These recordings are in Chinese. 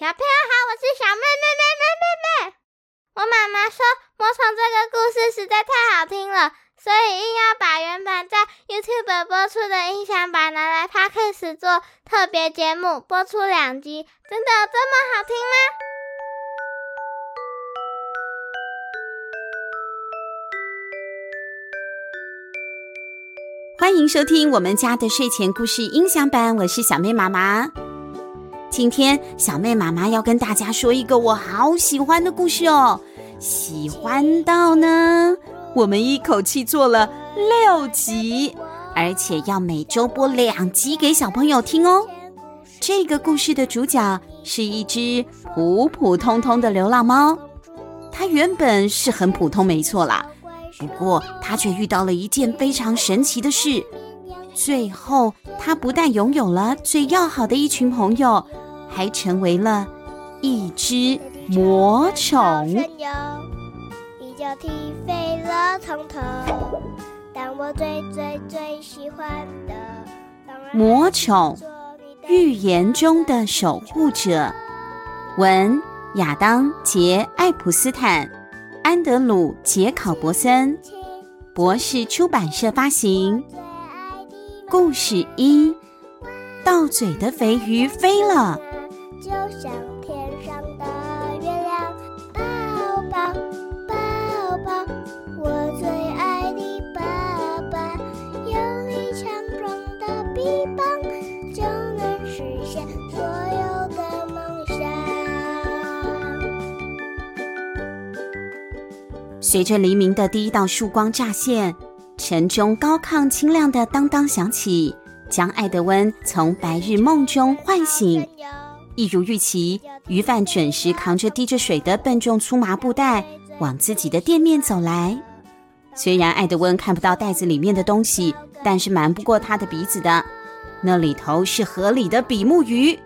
小朋友好，我是小妹妹妹妹妹妹。我妈妈说《魔宠》这个故事实在太好听了，所以硬要把原本在 YouTube 播出的音响版拿来 p o d c s 做特别节目，播出两集。真的有这么好听吗？欢迎收听我们家的睡前故事音响版，我是小妹妈妈。今天小妹妈妈要跟大家说一个我好喜欢的故事哦，喜欢到呢，我们一口气做了六集，而且要每周播两集给小朋友听哦。这个故事的主角是一只普普通通的流浪猫，它原本是很普通，没错啦，不过它却遇到了一件非常神奇的事，最后它不但拥有了最要好的一群朋友。还成为了一只魔宠。一脚踢飞了从头，但我最最最喜欢的魔宠，预言中的守护者。文：亚当·杰·艾普斯坦，安德鲁·杰考伯森，博士出版社发行。故事一：到嘴的肥鱼飞了。就像天上的月亮，抱抱抱抱，我最爱的爸爸，有你强壮的臂膀，就能实现所有的梦想。随着黎明的第一道曙光乍现，晨钟高亢清亮的当当响起，将艾德温从白日梦中唤醒。一如预期，鱼贩准时扛着滴着水的笨重粗麻布袋往自己的店面走来。虽然艾德温看不到袋子里面的东西，但是瞒不过他的鼻子的，那里头是河里的比目鱼。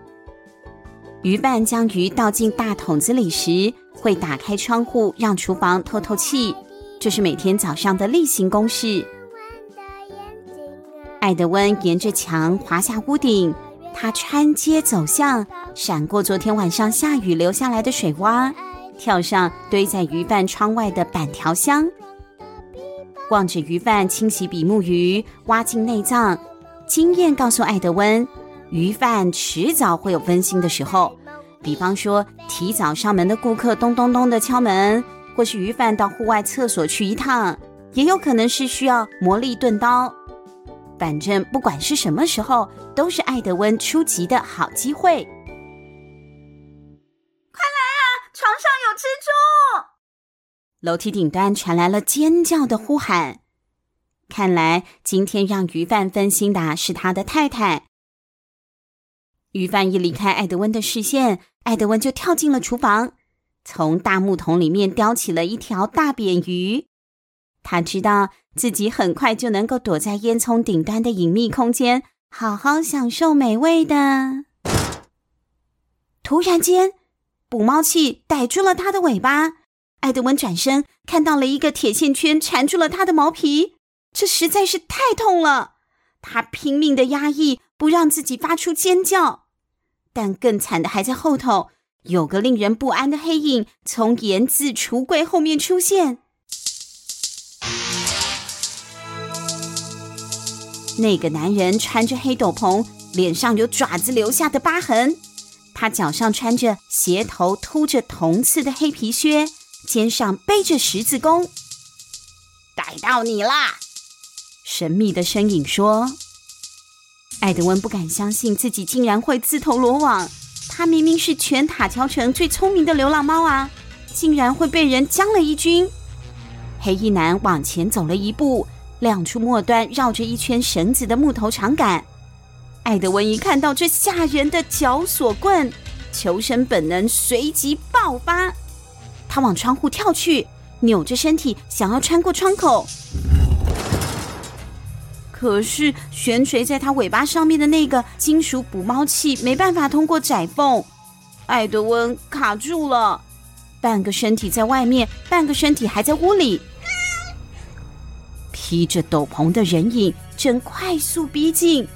鱼贩将鱼倒进大桶子里时，会打开窗户让厨房透透气，这是每天早上的例行公事。艾德温沿着墙滑下屋顶。他穿街走巷，闪过昨天晚上下雨留下来的水洼，跳上堆在鱼贩窗外的板条箱，望着鱼贩清洗比目鱼，挖尽内脏。经验告诉艾德温，鱼贩迟早会有分心的时候，比方说提早上门的顾客咚咚咚的敲门，或是鱼贩到户外厕所去一趟，也有可能是需要磨砺钝刀。反正不管是什么时候，都是艾德温出击的好机会。快来啊！床上有蜘蛛！楼梯顶端传来了尖叫的呼喊。看来今天让鱼贩分心的是他的太太。鱼贩一离开艾德温的视线，艾德温就跳进了厨房，从大木桶里面叼起了一条大扁鱼。他知道。自己很快就能够躲在烟囱顶端的隐秘空间，好好享受美味的。突然间，捕猫器逮住了他的尾巴。艾德文转身，看到了一个铁线圈缠住了他的毛皮，这实在是太痛了。他拼命的压抑，不让自己发出尖叫。但更惨的还在后头，有个令人不安的黑影从盐渍橱柜后面出现。那个男人穿着黑斗篷，脸上有爪子留下的疤痕。他脚上穿着鞋头凸着铜刺的黑皮靴，肩上背着十字弓。逮到你啦！神秘的身影说。艾德温不敢相信自己竟然会自投罗网。他明明是全塔桥城最聪明的流浪猫啊，竟然会被人将了一军。黑衣男往前走了一步。亮出末端绕着一圈绳子的木头长杆，艾德温一看到这吓人的绞索棍，求生本能随即爆发，他往窗户跳去，扭着身体想要穿过窗口，可是悬垂在他尾巴上面的那个金属捕猫器没办法通过窄缝，艾德温卡住了，半个身体在外面，半个身体还在屋里。披着斗篷的人影正快速逼近，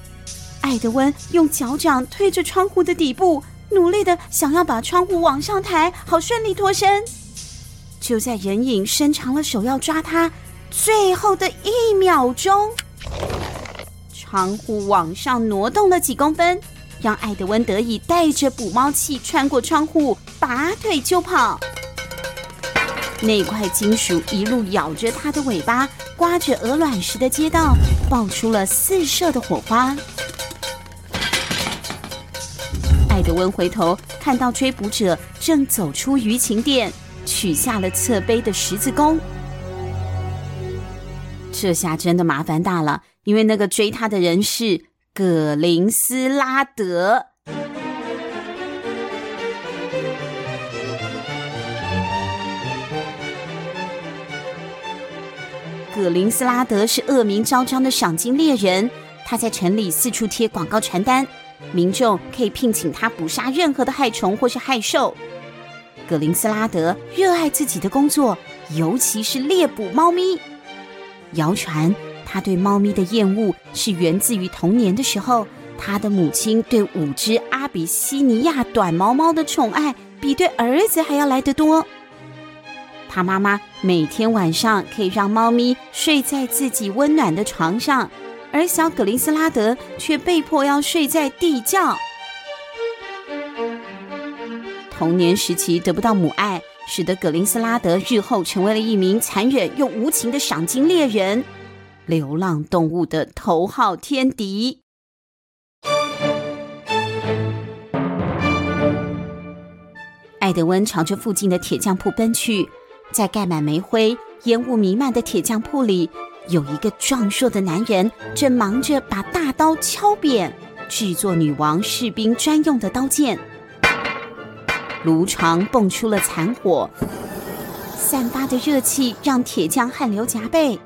艾德温用脚掌推着窗户的底部，努力的想要把窗户往上抬，好顺利脱身。就在人影伸长了手要抓他最后的一秒钟，窗户往上挪动了几公分，让艾德温得以带着捕猫器穿过窗户，拔腿就跑。那块金属一路咬着他的尾巴，刮着鹅卵石的街道，爆出了四射的火花。艾德温回头看到追捕者正走出鱼情店。取下了侧背的十字弓，这下真的麻烦大了，因为那个追他的人是葛林斯拉德。葛林斯拉德是恶名昭彰的赏金猎人，他在城里四处贴广告传单，民众可以聘请他捕杀任何的害虫或是害兽。葛林斯拉德热爱自己的工作，尤其是猎捕猫咪。谣传他对猫咪的厌恶是源自于童年的时候，他的母亲对五只阿比西尼亚短毛猫的宠爱比对儿子还要来得多。他妈妈每天晚上可以让猫咪睡在自己温暖的床上，而小格林斯拉德却被迫要睡在地窖。童年时期得不到母爱，使得格林斯拉德日后成为了一名残忍又无情的赏金猎人，流浪动物的头号天敌。艾德温朝着附近的铁匠铺奔去，在盖满煤灰、烟雾弥漫的铁匠铺里，有一个壮硕的男人正忙着把大刀敲扁，制作女王士兵专用的刀剑。炉床蹦出了残火，散发的热气让铁匠汗流浃背。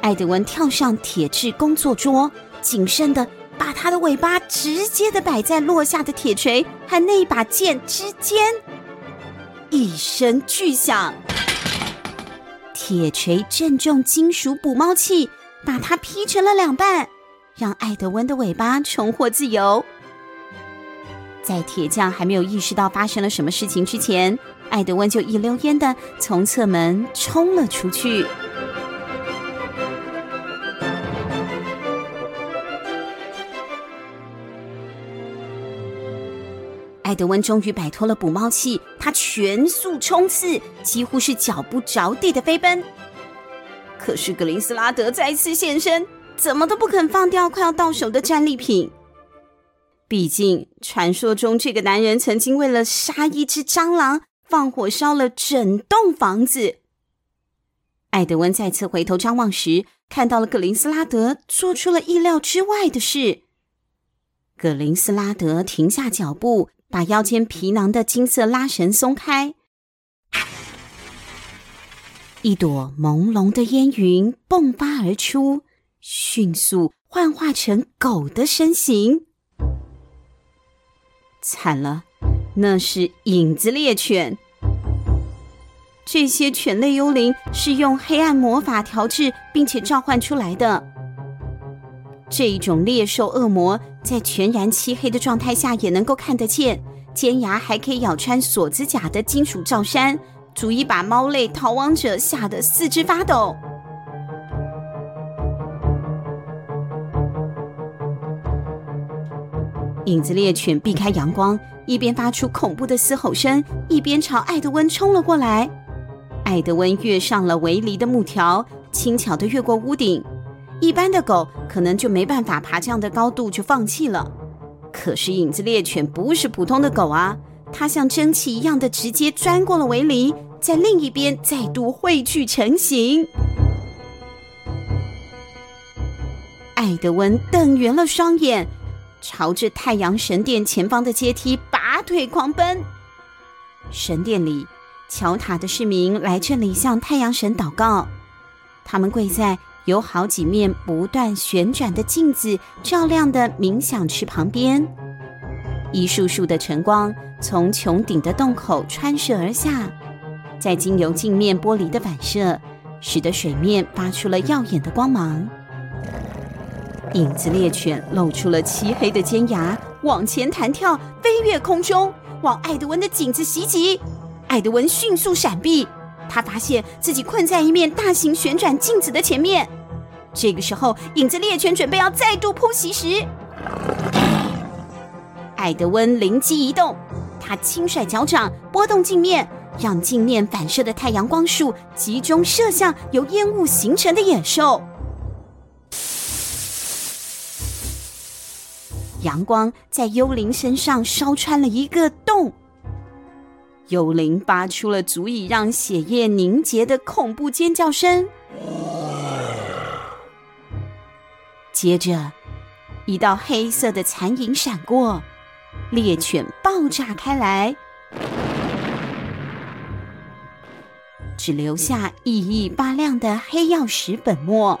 艾德文跳上铁制工作桌，谨慎地把他的尾巴直接地摆在落下的铁锤和那把剑之间。一声巨响，铁锤正中金属捕猫器，把它劈成了两半，让艾德温的尾巴重获自由。在铁匠还没有意识到发生了什么事情之前，艾德温就一溜烟的从侧门冲了出去。艾德温终于摆脱了捕猫器，他全速冲刺，几乎是脚不着地的飞奔。可是格林斯拉德再次现身，怎么都不肯放掉快要到手的战利品。毕竟，传说中这个男人曾经为了杀一只蟑螂，放火烧了整栋房子。艾德温再次回头张望时，看到了格林斯拉德做出了意料之外的事。格林斯拉德停下脚步，把腰间皮囊的金色拉绳松开，一朵朦胧的烟云迸发而出，迅速幻化成狗的身形。惨了，那是影子猎犬。这些犬类幽灵是用黑暗魔法调制并且召唤出来的。这一种猎兽恶魔在全然漆黑的状态下也能够看得见，尖牙还可以咬穿锁子甲的金属罩衫，足以把猫类逃亡者吓得四肢发抖。影子猎犬避开阳光，一边发出恐怖的嘶吼声，一边朝艾德温冲了过来。艾德温跃上了围篱的木条，轻巧地越过屋顶。一般的狗可能就没办法爬这样的高度，就放弃了。可是影子猎犬不是普通的狗啊，它像蒸汽一样的直接钻过了围篱，在另一边再度汇聚成型。艾德温瞪圆了双眼。朝着太阳神殿前方的阶梯拔腿狂奔。神殿里，敲塔的市民来这里向太阳神祷告。他们跪在有好几面不断旋转的镜子照亮的冥想池旁边，一束束的晨光从穹顶的洞口穿射而下，再经由镜面玻璃的反射，使得水面发出了耀眼的光芒。影子猎犬露出了漆黑的尖牙，往前弹跳，飞越空中，往艾德温的颈子袭击。艾德温迅速闪避，他发现自己困在一面大型旋转镜子的前面。这个时候，影子猎犬准备要再度扑袭时，艾德温灵机一动，他轻甩脚掌，拨动镜面，让镜面反射的太阳光束集中射向由烟雾形成的野兽。阳光在幽灵身上烧穿了一个洞，幽灵发出了足以让血液凝结的恐怖尖叫声。接着，一道黑色的残影闪过，猎犬爆炸开来，只留下熠熠发亮的黑曜石粉末。